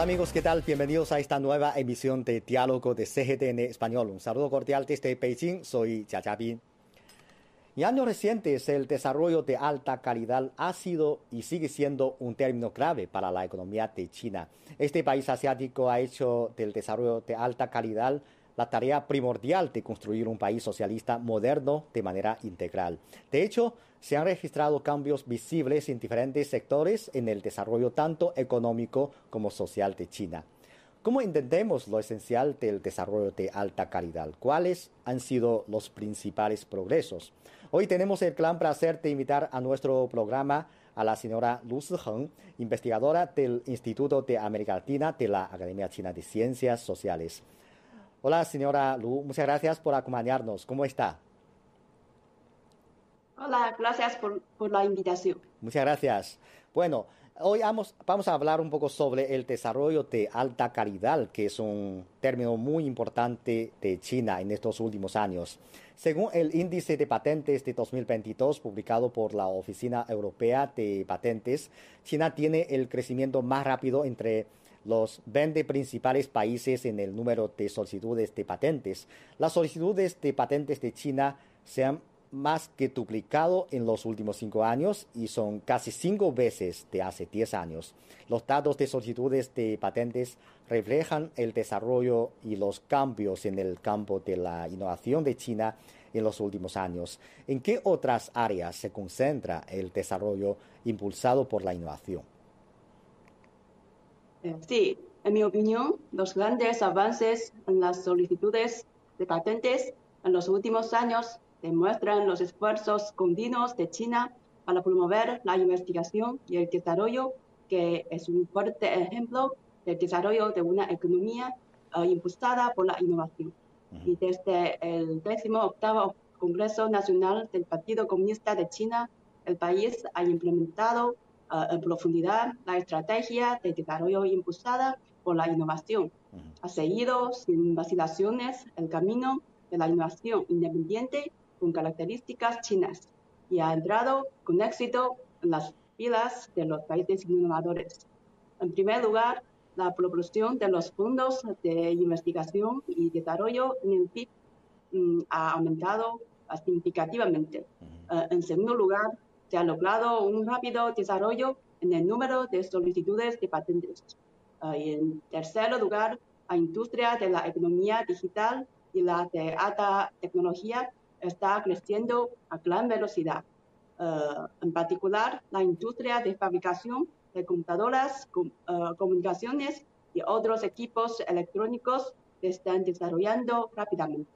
Hola amigos, ¿qué tal? Bienvenidos a esta nueva emisión de Diálogo de CGTN Español. Un saludo cordial desde Beijing, soy Jiabin. En años recientes, el desarrollo de alta calidad ha sido y sigue siendo un término clave para la economía de China. Este país asiático ha hecho del desarrollo de alta calidad la tarea primordial de construir un país socialista moderno de manera integral. De hecho, se han registrado cambios visibles en diferentes sectores en el desarrollo tanto económico como social de China. ¿Cómo entendemos lo esencial del desarrollo de alta calidad? ¿Cuáles han sido los principales progresos? Hoy tenemos el gran placer de invitar a nuestro programa a la señora Lu Siheng, investigadora del Instituto de América Latina de la Academia China de Ciencias Sociales. Hola, señora Lu, muchas gracias por acompañarnos. ¿Cómo está? Hola, gracias por, la invitación. Muchas gracias. Bueno, hoy vamos, vamos, a hablar un poco sobre el desarrollo de alta calidad, que es un término muy importante de China en estos últimos años. Según el índice de patentes de 2022 publicado por la Oficina Europea de Patentes, China tiene el crecimiento más rápido entre los 20 principales países en el número de solicitudes de patentes. Las solicitudes de patentes de China se han más que duplicado en los últimos cinco años y son casi cinco veces de hace diez años. Los datos de solicitudes de patentes reflejan el desarrollo y los cambios en el campo de la innovación de China en los últimos años. ¿En qué otras áreas se concentra el desarrollo impulsado por la innovación? Eh, sí, en mi opinión, los grandes avances en las solicitudes de patentes en los últimos años demuestran los esfuerzos continuos de China para promover la investigación y el desarrollo, que es un fuerte ejemplo del desarrollo de una economía eh, impulsada por la innovación. Y desde el 18 Congreso Nacional del Partido Comunista de China, el país ha implementado en profundidad la estrategia de desarrollo impulsada por la innovación. Ha seguido sin vacilaciones el camino de la innovación independiente con características chinas y ha entrado con éxito en las filas de los países innovadores. En primer lugar, la proporción de los fondos de investigación y desarrollo en el PIB mm, ha aumentado significativamente. Eh, en segundo lugar, se ha logrado un rápido desarrollo en el número de solicitudes de patentes. Ah, y en tercer lugar, la industria de la economía digital y la de alta tecnología está creciendo a gran velocidad. Ah, en particular, la industria de fabricación de computadoras, ah, comunicaciones y otros equipos electrónicos se están desarrollando rápidamente.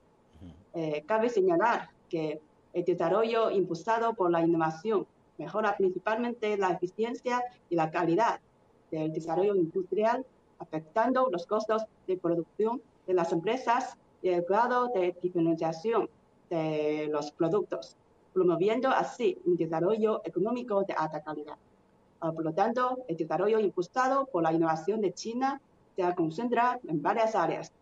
Eh, cabe señalar que el desarrollo impulsado por la innovación mejora principalmente la eficiencia y la calidad del desarrollo industrial, afectando los costos de producción de las empresas y el grado de diferenciación de los productos, promoviendo así un desarrollo económico de alta calidad. Ah, por lo tanto, el desarrollo impulsado por la innovación de China se concentra en varias áreas.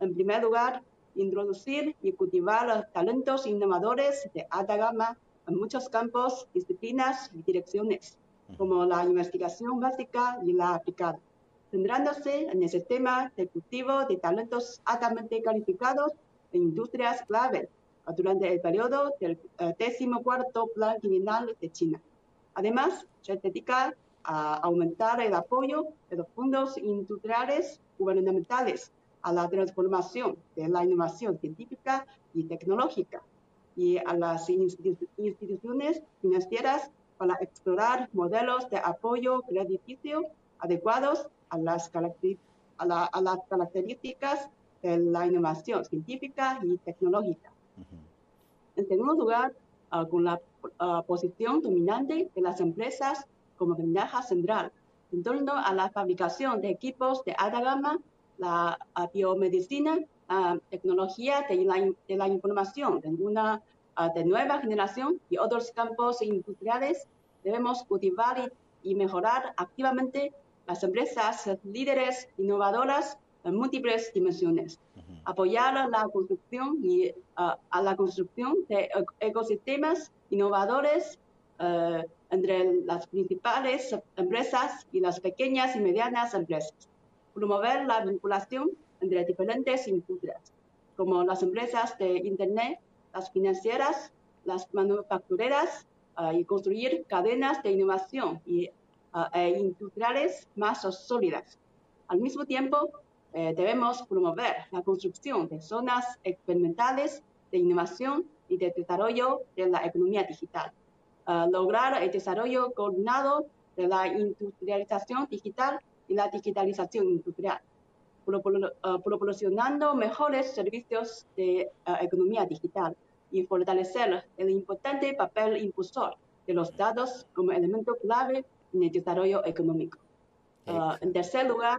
En primer lugar, introducir y cultivar los talentos innovadores de alta gama en muchos campos, disciplinas y direcciones, como la investigación básica y la aplicada, centrándose en el sistema de cultivo de talentos altamente calificados en industrias clave durante el periodo del eh, décimo cuarto Plan Quinquenal de China. Además, se dedica a aumentar el apoyo de los fondos industriales gubernamentales a la transformación de la innovación científica y tecnológica y a las instituciones financieras para explorar modelos de apoyo crediticio adecuados a a, las características de la innovación científica y tecnológica. En segundo lugar, ah, con la ah, posición dominante de las empresas como ventaja central en torno a la fabricación de equipos de alta gama la biomedicina, la tecnología de la, de la información de nueva generación y otros campos industriales, debemos cultivar y, mejorar activamente las empresas líderes innovadoras en múltiples dimensiones. Apoyar la construcción y a la construcción de ecosistemas innovadores uh, entre las principales empresas y las pequeñas y medianas empresas promover la vinculación entre diferentes industrias, como las empresas de Internet, las financieras, las manufactureras, uh, y construir cadenas de innovación y, uh, e industriales más sólidas. Al mismo tiempo, eh, debemos promover la construcción de zonas experimentales de innovación y de desarrollo de la economía digital. Uh, lograr el desarrollo coordinado de la industrialización digital y la digitalización industrial, uh, proporcionando mejores servicios de uh, economía digital y fortalecer el importante papel impulsor de los datos como elemento clave en el desarrollo económico. en tercer lugar,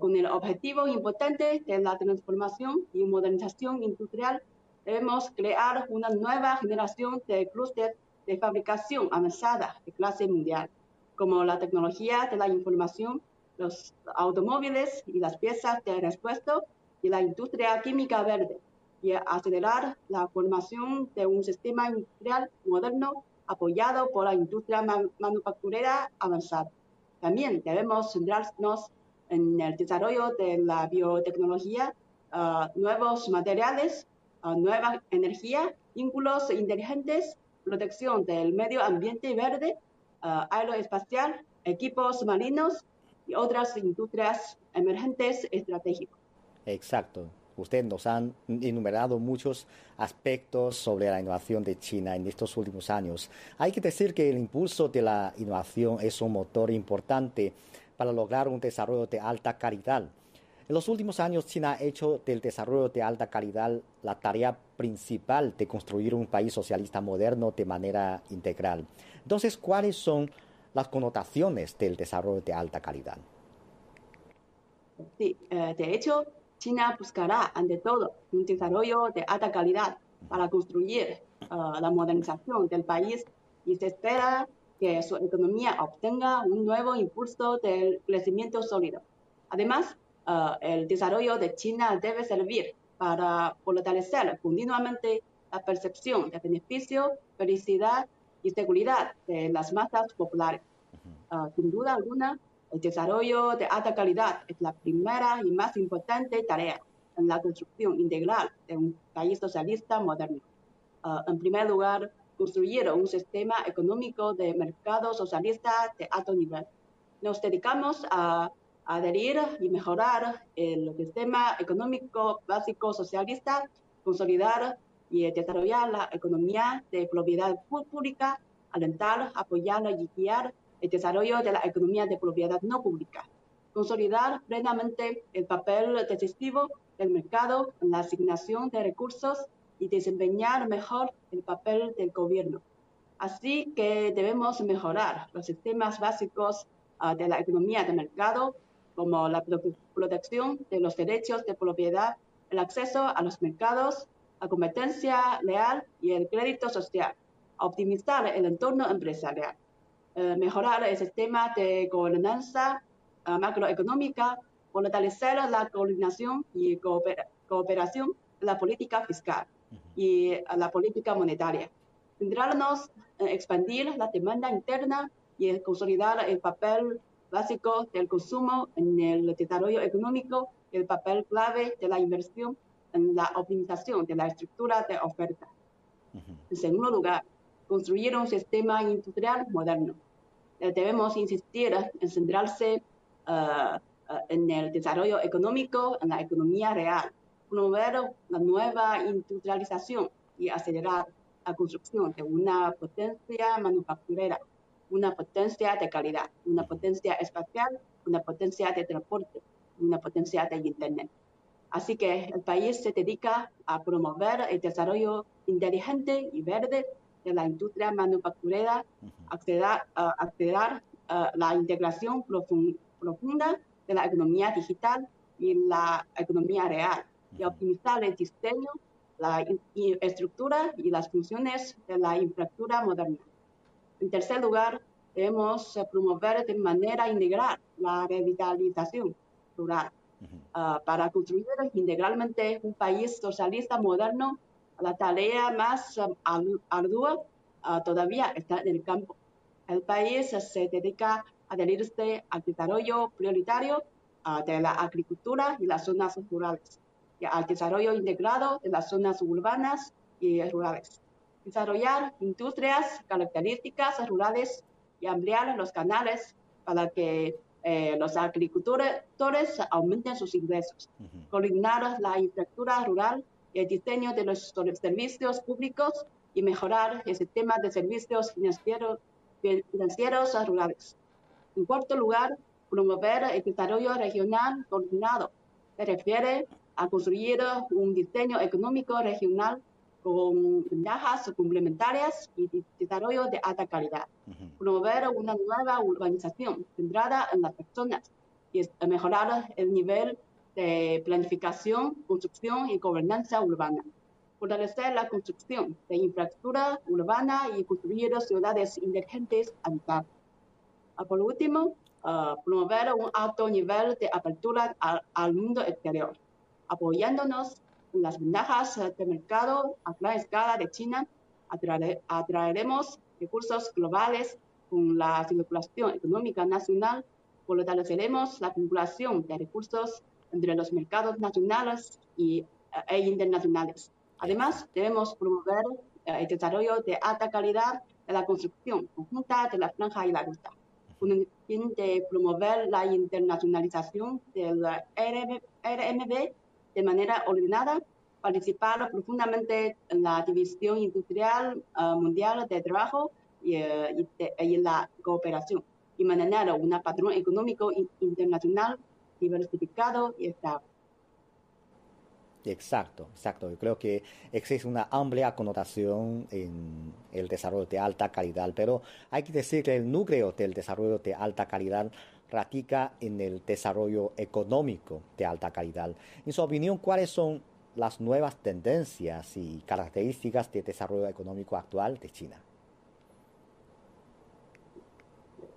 con el objetivo importante de la transformación y modernización industrial debemos crear una nueva generación de clústeres de fabricación avanzada de clase mundial, como la tecnología de la información, los automóviles y las piezas de repuesto y la industria química verde, y acelerar la formación de un sistema industrial moderno apoyado por la industria manufacturera avanzada. También debemos centrarnos en el desarrollo de la biotecnología, uh, nuevos materiales nueva energía, vínculos inteligentes, protección del medio ambiente verde, aeroespacial, equipos marinos y otras industrias emergentes estratégicas. Exacto. Usted nos han enumerado muchos aspectos sobre la innovación de China en estos últimos años. Hay que decir que el impulso de la innovación es un motor importante para lograr un desarrollo de alta calidad en los últimos años, China ha hecho del desarrollo de alta calidad la tarea principal de construir un país socialista moderno de manera integral. Entonces, ¿cuáles son las connotaciones del desarrollo de alta calidad? Sí, eh, de hecho, China buscará, ante todo, un desarrollo de alta calidad para construir eh, la modernización del país y se espera que su economía obtenga un nuevo impulso del crecimiento sólido. Además, Uh, el desarrollo de China debe servir para fortalecer continuamente la percepción de beneficio, felicidad y seguridad de las masas populares. Uh, sin duda alguna, el desarrollo de alta calidad es la primera y más importante tarea en la construcción integral de un país socialista moderno. Uh, en primer lugar, construir un sistema económico de mercado socialista de alto nivel. Nos dedicamos a adherir y mejorar el sistema económico básico socialista, consolidar y desarrollar la economía de propiedad pública, alentar, apoyar y guiar el desarrollo de la economía de propiedad no pública, consolidar plenamente el papel decisivo del mercado en la asignación de recursos y desempeñar mejor el papel del gobierno. Así que debemos mejorar los sistemas básicos ah, de la economía de mercado como la protección de los derechos de propiedad, el acceso a los mercados, la competencia leal y el crédito social, optimizar el entorno empresarial, eh, mejorar el sistema de gobernanza eh, macroeconómica, fortalecer la coordinación y cooperación de la política fiscal y la política monetaria, centrarnos en expandir la demanda interna y consolidar el papel básico del consumo en el desarrollo económico y el papel clave de la inversión en la optimización de la estructura de oferta. En segundo lugar, construir un sistema industrial moderno. Eh, debemos insistir en centrarse eh, eh, en el desarrollo económico, en la economía real, promover la nueva industrialización y acelerar la construcción de una potencia manufacturera una potencia de calidad, una potencia espacial, una potencia de transporte, una potencia de Internet. Así que el país se dedica a promover el desarrollo inteligente y verde de la industria manufacturera, acelerar, la integración profunda de la economía digital y la economía real y optimizar el diseño, la estructura y las funciones de la infraestructura moderna. En tercer lugar, debemos promover de manera integral la revitalización rural. Ah, para construir integralmente un país socialista moderno, la tarea más um, ardua ah, todavía está en el campo. El país se dedica a adherirse al desarrollo prioritario ah, de la agricultura y las zonas rurales, al desarrollo integrado de las zonas urbanas y rurales. Desarrollar industrias características rurales y ampliar los canales para que eh, los agricultores aumenten sus ingresos. Coordinar la infraestructura rural y el diseño de los servicios públicos y mejorar el sistema de servicios financieros, financieros rurales. En cuarto lugar, promover el desarrollo regional coordinado. Se refiere a construir un diseño económico regional con ventajas complementarias y desarrollo de alta calidad. Promover una nueva urbanización centrada en las personas y mejorar el nivel de planificación, construcción y gobernanza urbana. Fortalecer la construcción de infraestructura urbana y construir ciudades inteligentes habitables. Ah, por último, uh, promover un alto nivel de apertura al, al mundo exterior, apoyándonos las ventajas de mercado a gran escala de China, atraeremos recursos globales con la circulación económica nacional, fortaleceremos la vinculación de recursos entre los mercados nacionales y, e internacionales. Además, debemos promover eh, el desarrollo de alta calidad de la construcción conjunta de la franja y la ruta, con el fin de promover la internacionalización del RMB de manera ordenada, participar profundamente en la división industrial uh, mundial de trabajo y, uh, y, de, y, la cooperación y mantener un patrón económico internacional diversificado y estable. Exacto, exacto. Yo creo que existe una amplia connotación en el desarrollo de alta calidad, pero hay que decir que el núcleo del desarrollo de alta calidad radica en el desarrollo económico de alta calidad. En su opinión, ¿cuáles son las nuevas tendencias y características de desarrollo económico actual de China?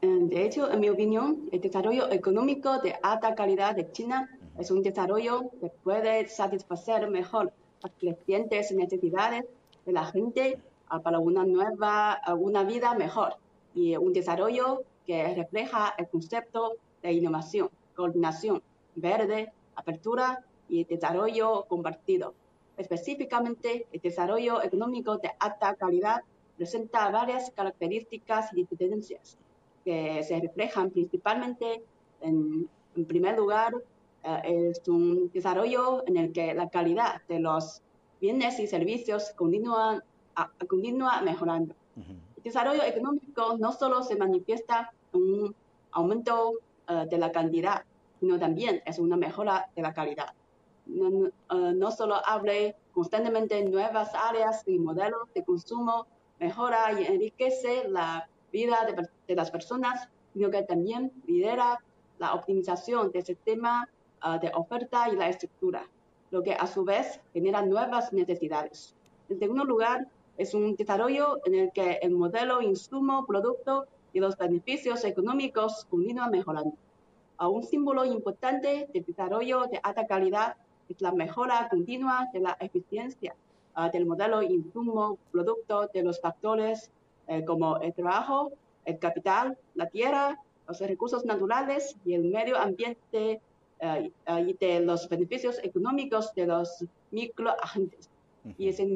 De hecho, en mi opinión, el desarrollo económico de alta calidad de China es un desarrollo que puede satisfacer mejor las crecientes necesidades de la gente para una nueva, una vida mejor y un desarrollo que refleja el concepto de innovación, coordinación, verde, apertura y desarrollo compartido. Específicamente, el desarrollo económico de alta calidad presenta varias características y tendencias que se reflejan principalmente en, en primer lugar, eh, es un desarrollo en el que la calidad de los bienes y servicios continúa, a, continúa mejorando. El desarrollo económico no solo se manifiesta un aumento uh, de la cantidad, sino también es una mejora de la calidad. No, uh, no solo abre constantemente nuevas áreas y modelos de consumo, mejora y enriquece la vida de, las personas, sino que también lidera la optimización del sistema uh, de oferta y la estructura, lo que a su vez genera nuevas necesidades. En segundo lugar, es un desarrollo en el que el modelo insumo, producto y los beneficios económicos continúan mejorando. A un símbolo importante del desarrollo de alta calidad es la mejora continua de la eficiencia uh, del modelo insumo, producto de los factores eh, como el trabajo, el capital, la tierra, los recursos naturales y el medio ambiente uh, y de los beneficios económicos de los microagentes. Uh -huh. Y se,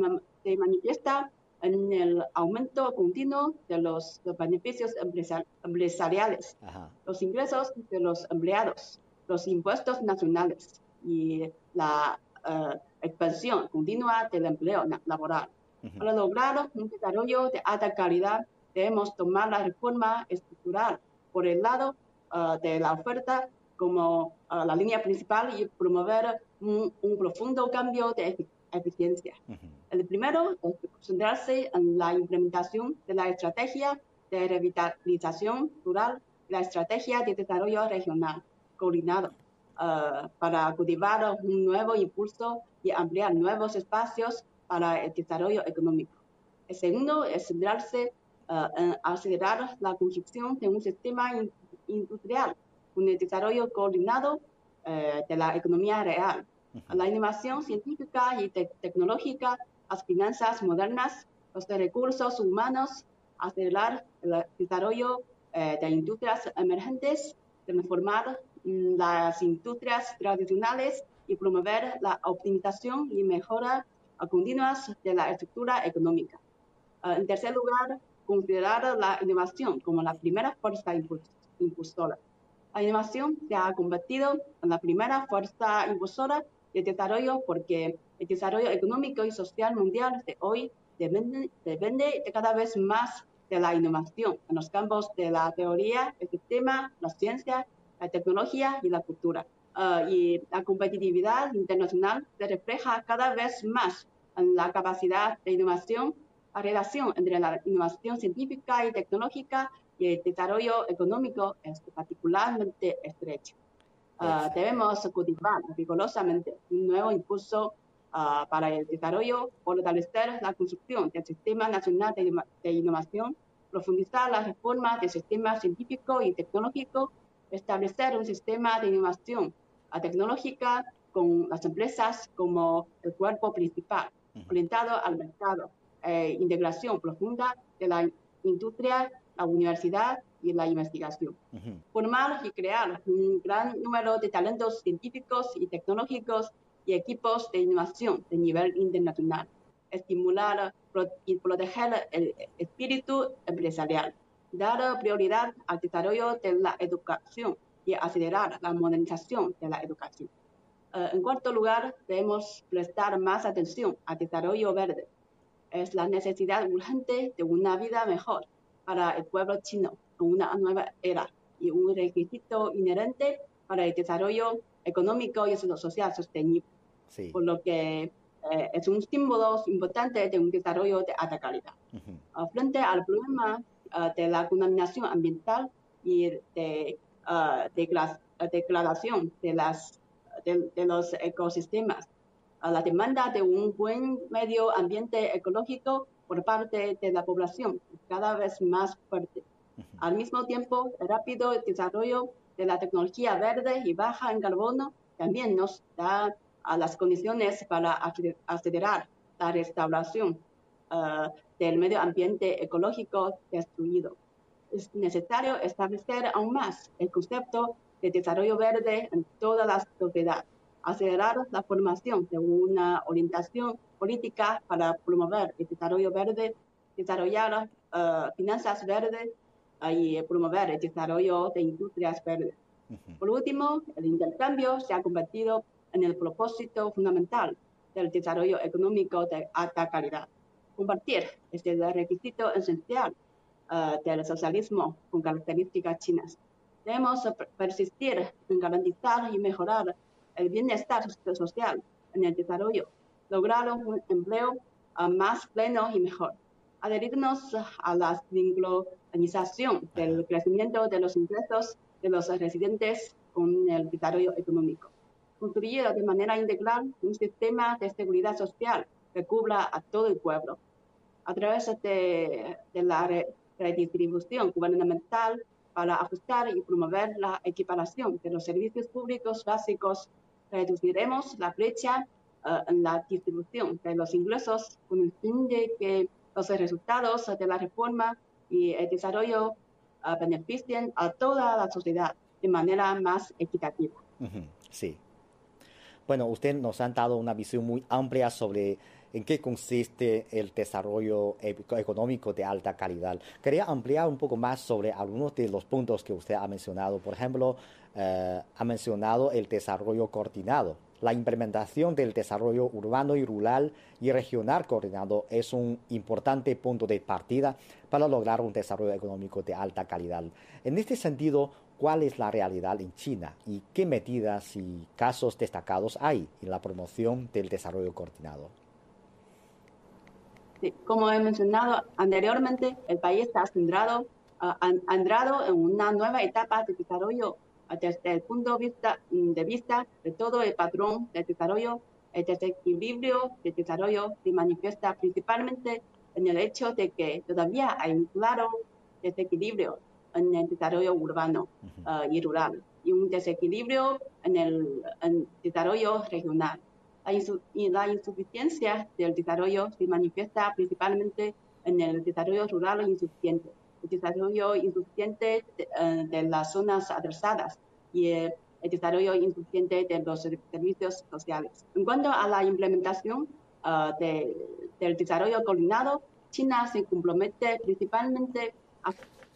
se, manifiesta en el aumento continuo de los, beneficios empresari empresariales, -huh. los ingresos de los empleados, los impuestos nacionales y la uh, expansión continua del empleo laboral. Uh -huh. Para lograr un desarrollo de alta calidad, debemos tomar la reforma estructural por el lado uh, de la oferta como uh, la línea principal y promover un, un profundo cambio de efic eficiencia. Uh -huh. El primero es concentrarse en la implementación de la estrategia de revitalización rural y la estrategia de desarrollo regional coordinado uh, para cultivar un nuevo impulso y ampliar nuevos espacios para el desarrollo económico. El segundo es centrarse uh, en acelerar la construcción de un sistema in industrial con el desarrollo coordinado uh, de la economía real, -huh. la innovación científica y te tecnológica, las finanzas modernas, los recursos humanos, acelerar el desarrollo uh, de industrias emergentes, transformar mm, las industrias tradicionales y promover la optimización y mejora continuas de la estructura económica. Ah, en tercer lugar, considerar la innovación como la primera fuerza impulsora. La innovación se ha convertido en la primera fuerza impulsora de desarrollo porque el desarrollo económico y social mundial de hoy depende, depende de cada vez más de la innovación en los campos de la teoría, el sistema, la ciencia, la tecnología y la cultura. Ah, y la competitividad internacional se refleja cada vez más en la capacidad de innovación, la relación entre la innovación científica y tecnológica y el desarrollo económico es particularmente estrecha. Ah, debemos cultivar rigurosamente un nuevo impulso ah, para el desarrollo, fortalecer la construcción del Sistema Nacional de, Innovación, profundizar la reforma del sistema científico y tecnológico, establecer un sistema de innovación tecnológica con las empresas como el cuerpo principal, orientado al mercado, eh, integración profunda de la industria, la universidad y la investigación. Formar y crear un gran número de talentos científicos y tecnológicos y equipos de innovación de nivel internacional. Estimular y proteger el espíritu empresarial. Dar prioridad al desarrollo de la educación y acelerar la modernización de la educación. Eh, en cuarto lugar, debemos prestar más atención al desarrollo verde. Es la necesidad urgente de una vida mejor para el pueblo chino en una nueva era y un requisito inherente para el desarrollo económico y social sostenible. Por lo que eh, es un símbolo importante de un desarrollo de alta calidad. Uh Frente al problema uh, de la contaminación ambiental y de uh, degradación de las de, los ecosistemas, a la demanda de un buen medio ambiente ecológico por parte de la población cada vez más fuerte. Al mismo tiempo, el rápido desarrollo de la tecnología verde y baja en carbono también nos da las condiciones para acelerar la restauración uh, del medio ambiente ecológico destruido. Es necesario establecer aún más el concepto de desarrollo verde en toda la sociedad, acelerar la formación de una orientación política para promover el desarrollo verde, desarrollar uh, finanzas verdes y promover el desarrollo de industrias verdes. Por último, el intercambio se ha convertido en el propósito fundamental del desarrollo económico de alta calidad. Compartir es el requisito esencial uh, del socialismo con características chinas. Debemos persistir en garantizar y mejorar el bienestar social en el desarrollo, lograr un empleo ah, más pleno y mejor. Adherirnos a la sincronización del crecimiento de los ingresos de los residentes con el desarrollo económico. Construir de manera integral un sistema de seguridad social que cubra a todo el pueblo. A través de, de la redistribución gubernamental para ajustar y promover la equiparación de los servicios públicos básicos, reduciremos la brecha eh, en la distribución de los ingresos con el fin de que los resultados de la reforma y el desarrollo uh, beneficien a toda la sociedad de manera más equitativa. Sí. Bueno, usted nos ha dado una visión muy amplia sobre en qué consiste el desarrollo económico de alta calidad. Quería ampliar un poco más sobre algunos de los puntos que usted ha mencionado. Por ejemplo, eh, ha mencionado el desarrollo coordinado. La implementación del desarrollo urbano y rural y regional coordinado es un importante punto de partida para lograr un desarrollo económico de alta calidad. En este sentido, ¿cuál es la realidad en China y qué medidas y casos destacados hay en la promoción del desarrollo coordinado? como he mencionado anteriormente, el país está centrado, entrado en una nueva etapa de desarrollo desde el punto de vista, de vista de todo el patrón de desarrollo. El desequilibrio de desarrollo se manifiesta principalmente en el hecho de que todavía hay un claro desequilibrio en el desarrollo urbano ah, y rural y un desequilibrio en el desarrollo regional. La, insuficiencia del desarrollo se manifiesta principalmente en el desarrollo rural insuficiente, desarrollo insuficiente de, eh, las zonas atrasadas y el, el desarrollo insuficiente de los servicios sociales. En cuanto a la implementación del desarrollo coordinado, China se compromete principalmente a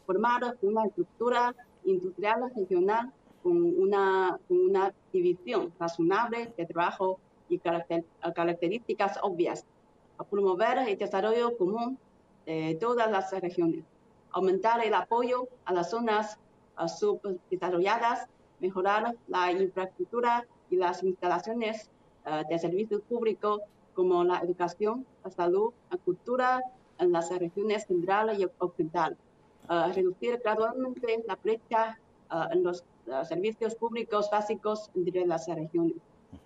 formar una estructura industrial regional con una, una división razonable de trabajo y características obvias, a promover el desarrollo común de todas las regiones, aumentar el apoyo a las zonas subdesarrolladas, mejorar la infraestructura y las instalaciones eh, de servicios públicos como la educación, la salud, la cultura en las regiones central y occidental, uh, reducir gradualmente la brecha uh, en los uh, servicios públicos básicos entre las regiones,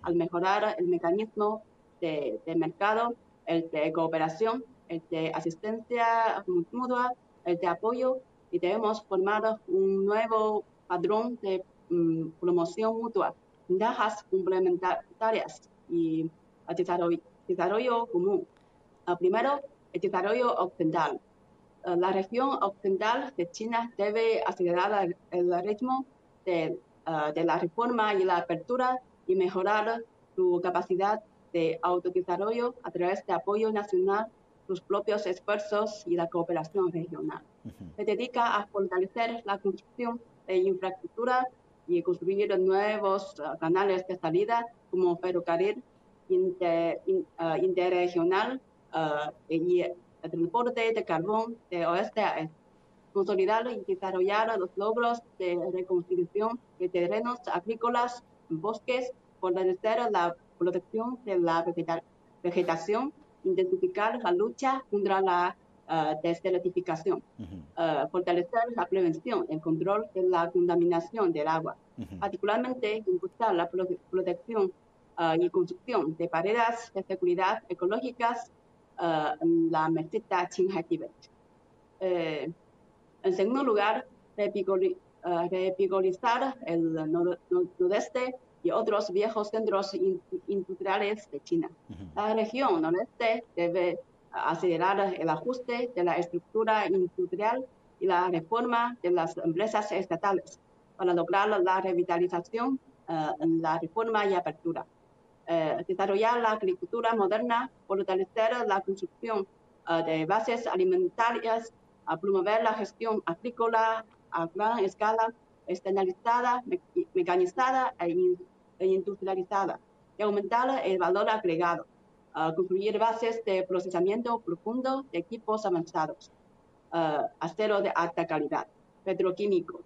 al mejorar el mecanismo de, de, mercado, el de cooperación, el de asistencia mutua, de apoyo, y debemos formar un nuevo padrón de um, promoción mutua, ventajas complementarias y desarrollo, desarrollo común. primero, el desarrollo occidental. Eh, la región occidental de China debe acelerar el ritmo de, eh, de, la reforma y la apertura y mejorar su capacidad de autodesarrollo a través de apoyo nacional, sus propios esfuerzos y la cooperación regional. Se dedica a fortalecer la construcción de infraestructura y construir nuevos uh, canales de salida como ferrocarril inter, uh, interregional uh, y el transporte de carbón de oeste a este. Consolidar y desarrollar los logros de reconstrucción de terrenos agrícolas bosques, fortalecer la protección de la vegetación, intensificar la lucha contra la uh, desertificación, uh, fortalecer la prevención y el control de la contaminación del agua, particularmente impulsar la protección uh, y construcción de paredes de seguridad ecológicas en la meseta Qinghai Tibet. Eh, en segundo lugar, repigorizar el nordeste y otros viejos centros industriales de China. La región nordeste debe acelerar el ajuste de la estructura industrial y la reforma de las empresas estatales para lograr la revitalización eh, la reforma y apertura. Eh, desarrollar la agricultura moderna, fortalecer la construcción eh, de bases alimentarias, promover la gestión agrícola a gran escala, externalizada, mecanizada e, e industrializada, y aumentar el valor agregado uh, construir bases de procesamiento profundo de equipos avanzados, uh, acero de alta calidad, petroquímico,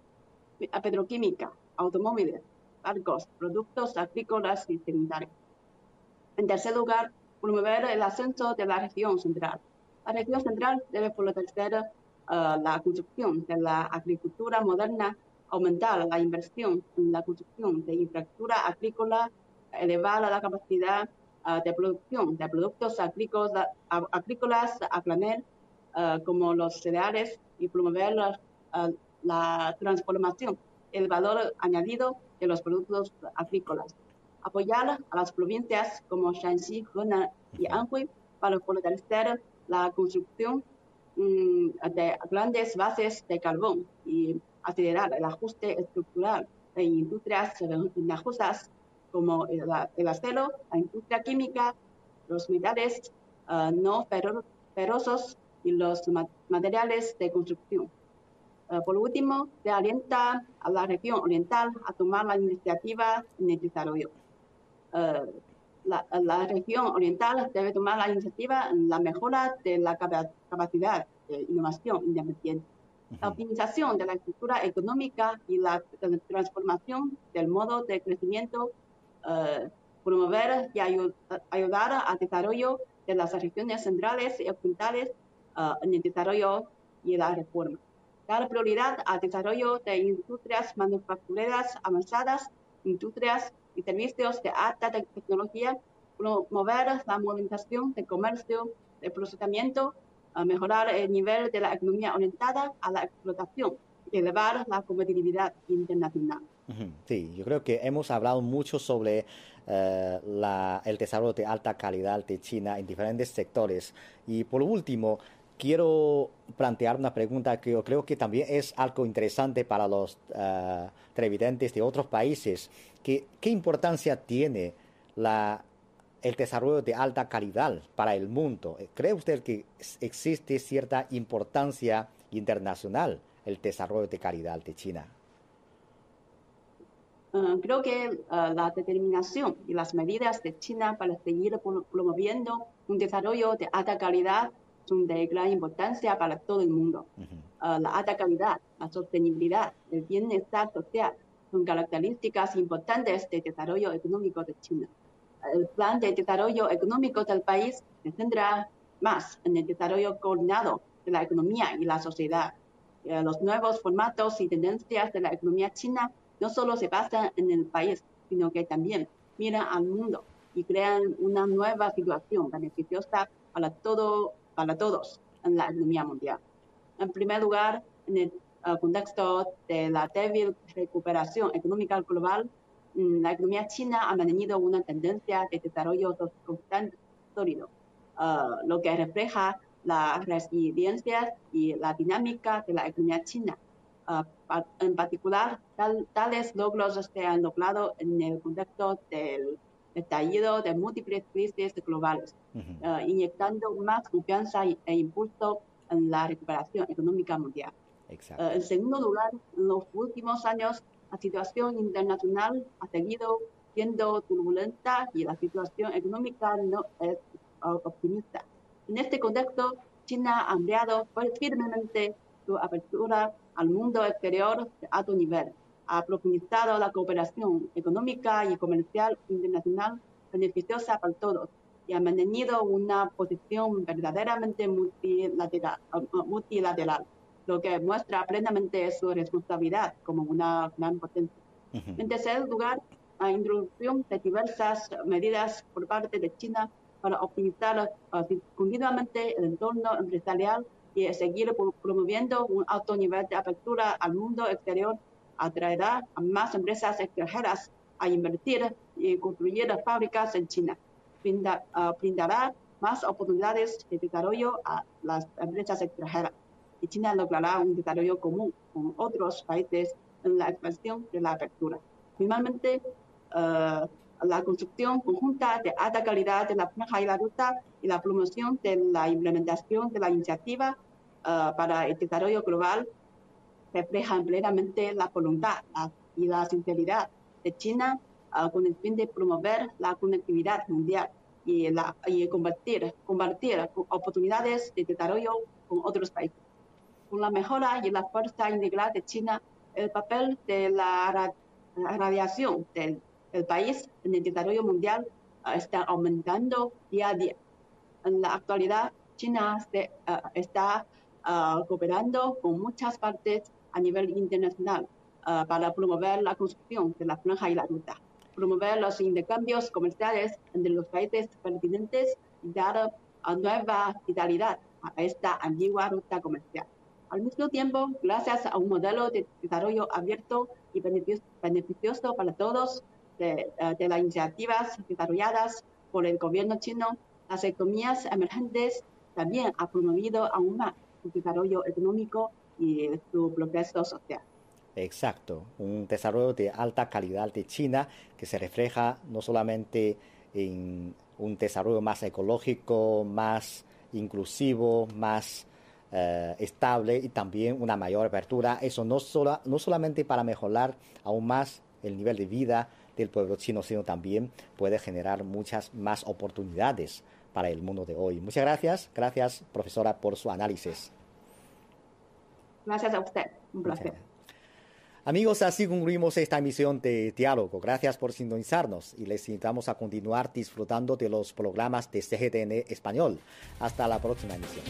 petroquímica, automóviles, barcos, productos agrícolas y sanitarios. En tercer lugar, promover el ascenso de la región central. La región central debe fortalecer uh, la construcción de la agricultura moderna, aumentar la inversión en la construcción de infraestructura agrícola, elevar la capacidad de producción de productos agrícolas, agrícolas a granel, ah, como los cereales, y promover la, ah, la transformación, el valor añadido de los productos agrícolas. Apoyar a las provincias como Shanxi, Henan y Anhui para fortalecer la construcción mm, de grandes bases de carbón y acelerar el ajuste estructural de industrias ventajosas como el, acero, la industria química, los metales uh, no ferrosos y los materiales de construcción. Uh, por último, se alienta a la región oriental a tomar la iniciativa en el desarrollo. Uh, la, la, región oriental debe tomar la iniciativa en la mejora de la capacidad de innovación independiente, la optimización de la estructura económica y la transformación del modo de crecimiento eh, promover y ayudar al desarrollo de las regiones centrales y occidentales uh, en el desarrollo y la reforma. Dar prioridad al desarrollo de industrias manufactureras avanzadas, industrias y servicios de alta tecnología, promover la movilización de comercio, de procesamiento, uh, mejorar el nivel de la economía orientada a la explotación y elevar la competitividad internacional. Sí, yo creo que hemos hablado mucho sobre eh, el desarrollo de alta calidad de China en diferentes sectores. Y por último, quiero plantear una pregunta que yo creo que también es algo interesante para los uh, televidentes de otros países. ¿Qué importancia tiene el desarrollo de alta calidad para el mundo? ¿Cree usted que existe cierta importancia internacional el desarrollo de calidad de China? Uh, creo que uh, la determinación y las medidas de China para seguir promoviendo un desarrollo de alta calidad son de gran importancia para todo el mundo. Uh, la alta calidad, la sostenibilidad, el bienestar social son características importantes del desarrollo económico de China. El plan de desarrollo económico del país se centra más en el desarrollo coordinado de la economía y la sociedad. Uh, los nuevos formatos y tendencias de la economía china no solo se basan en el país, sino que también miran al mundo y crean una nueva situación beneficiosa para todo para todos en la economía mundial. En primer lugar, en el uh, contexto de la débil recuperación económica global, mm, la economía china ha mantenido una tendencia de desarrollo constante sólido, uh, lo que refleja la resiliencia y la dinámica de la economía china. Uh, en particular, tales logros se han logrado en el contexto del estallido de múltiples crisis globales, uh, inyectando más confianza e impulso en la recuperación económica mundial. Uh, en segundo lugar, en los últimos años, la situación internacional ha seguido siendo turbulenta y la situación económica no es optimista. En este contexto, China ha ampliado firmemente su apertura al mundo exterior de alto nivel, ha profundizado la cooperación económica y comercial internacional beneficiosa para todos y ha mantenido una posición verdaderamente multilateral, multilateral lo que muestra plenamente su responsabilidad como una gran potencia. En tercer lugar, la introducción de diversas medidas por parte de China para optimizar uh, continuamente el entorno empresarial y seguir promoviendo un alto nivel de apertura al mundo exterior atraerá a más empresas extranjeras a invertir y construir fábricas en China. Ah, brindará más oportunidades de desarrollo a las empresas extranjeras y China logrará un desarrollo común con otros países en la expansión de la apertura. Finalmente, ah, la construcción conjunta de alta calidad de la franja y la ruta y la promoción de la implementación de la iniciativa ah, para el desarrollo global reflejan plenamente la voluntad y la sinceridad de China uh, con el fin de promover la conectividad mundial y, la, y compartir, compartir oportunidades de desarrollo con otros países. Con la mejora y la fuerza integral de China, el papel de la radiación del, país en el desarrollo mundial uh, está aumentando día a día. En la actualidad, China se, uh, está cooperando con muchas partes a nivel internacional uh, para promover la construcción de la franja y la ruta, promover los intercambios comerciales entre los países pertinentes y dar uh, nueva vitalidad a esta antigua ruta comercial. Al mismo tiempo, gracias a un modelo de desarrollo abierto y beneficioso para todos de, uh, de las iniciativas desarrolladas por el gobierno chino, las economías emergentes también han promovido aún más desarrollo económico y su progreso social. Exacto, un desarrollo de alta calidad de China que se refleja no solamente en un desarrollo más ecológico, más inclusivo, más eh, estable y también una mayor apertura. Eso no, solo, no solamente para mejorar aún más el nivel de vida del pueblo chino, sino también puede generar muchas más oportunidades para el mundo de hoy. Muchas gracias, gracias profesora por su análisis. Gracias a usted. Un placer. Amigos, así concluimos esta emisión de Diálogo. Gracias por sintonizarnos y les invitamos a continuar disfrutando de los programas de CGTN Español. Hasta la próxima emisión.